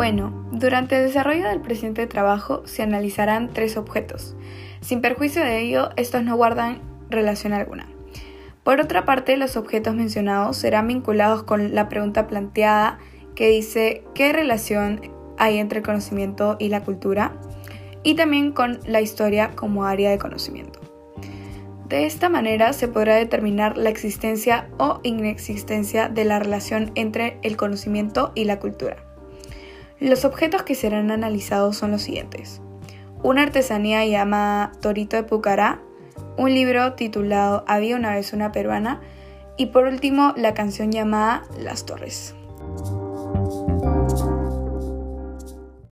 Bueno, durante el desarrollo del presente trabajo se analizarán tres objetos. Sin perjuicio de ello, estos no guardan relación alguna. Por otra parte, los objetos mencionados serán vinculados con la pregunta planteada que dice ¿qué relación hay entre el conocimiento y la cultura? y también con la historia como área de conocimiento. De esta manera se podrá determinar la existencia o inexistencia de la relación entre el conocimiento y la cultura. Los objetos que serán analizados son los siguientes. Una artesanía llamada Torito de Pucará, un libro titulado Había una vez una peruana y por último la canción llamada Las Torres.